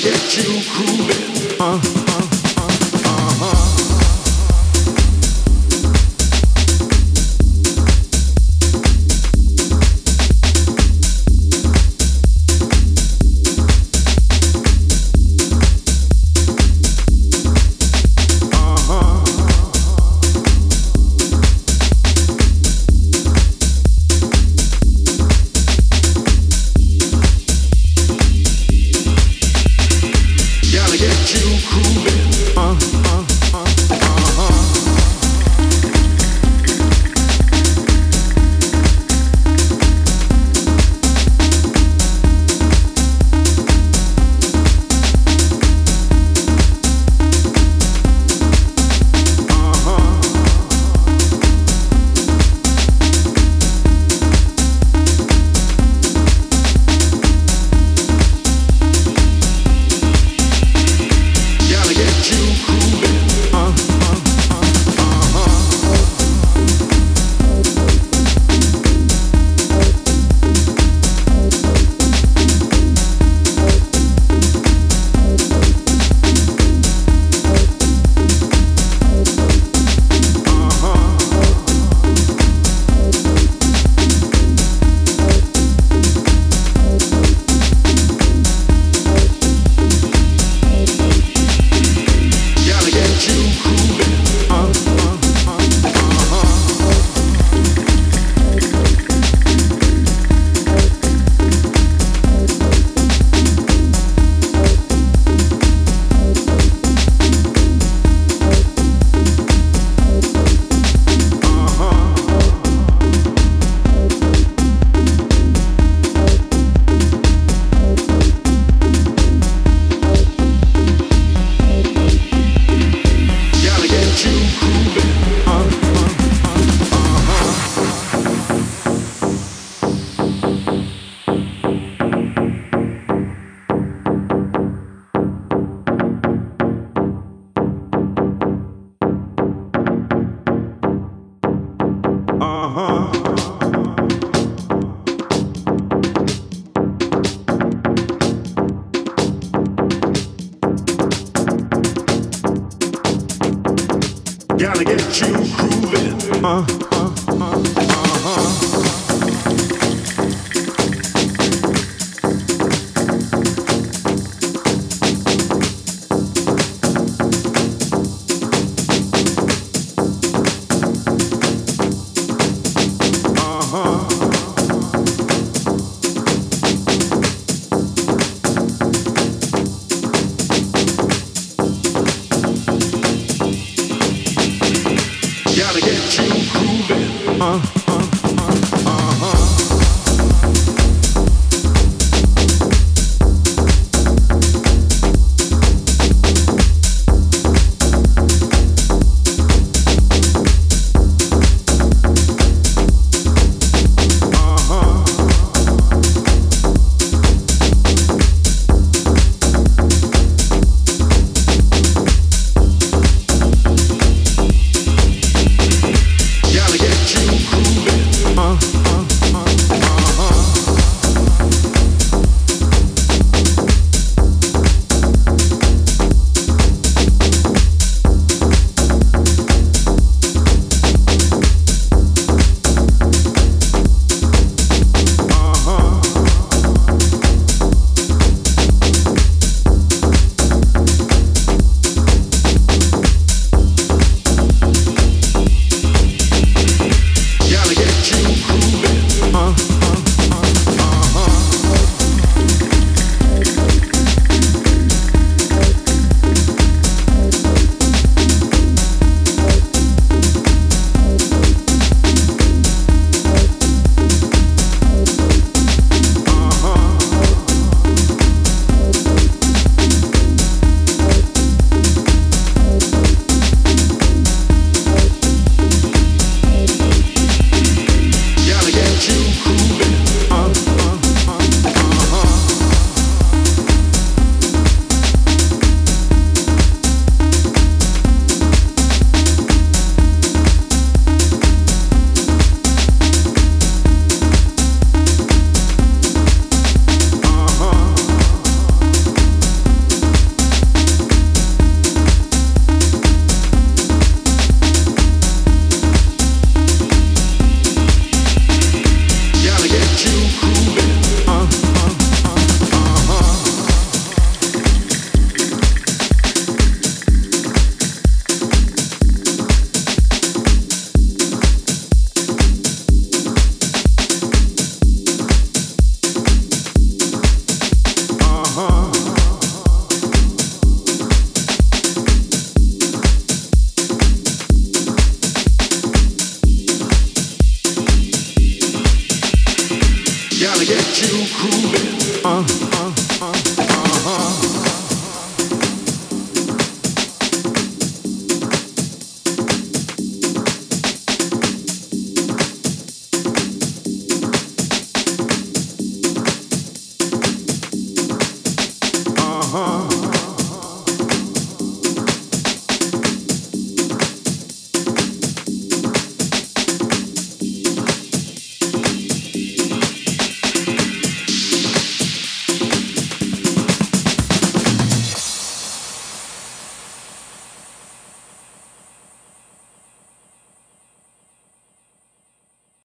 get you grooving. Uh. gotta get you grooving. Uh.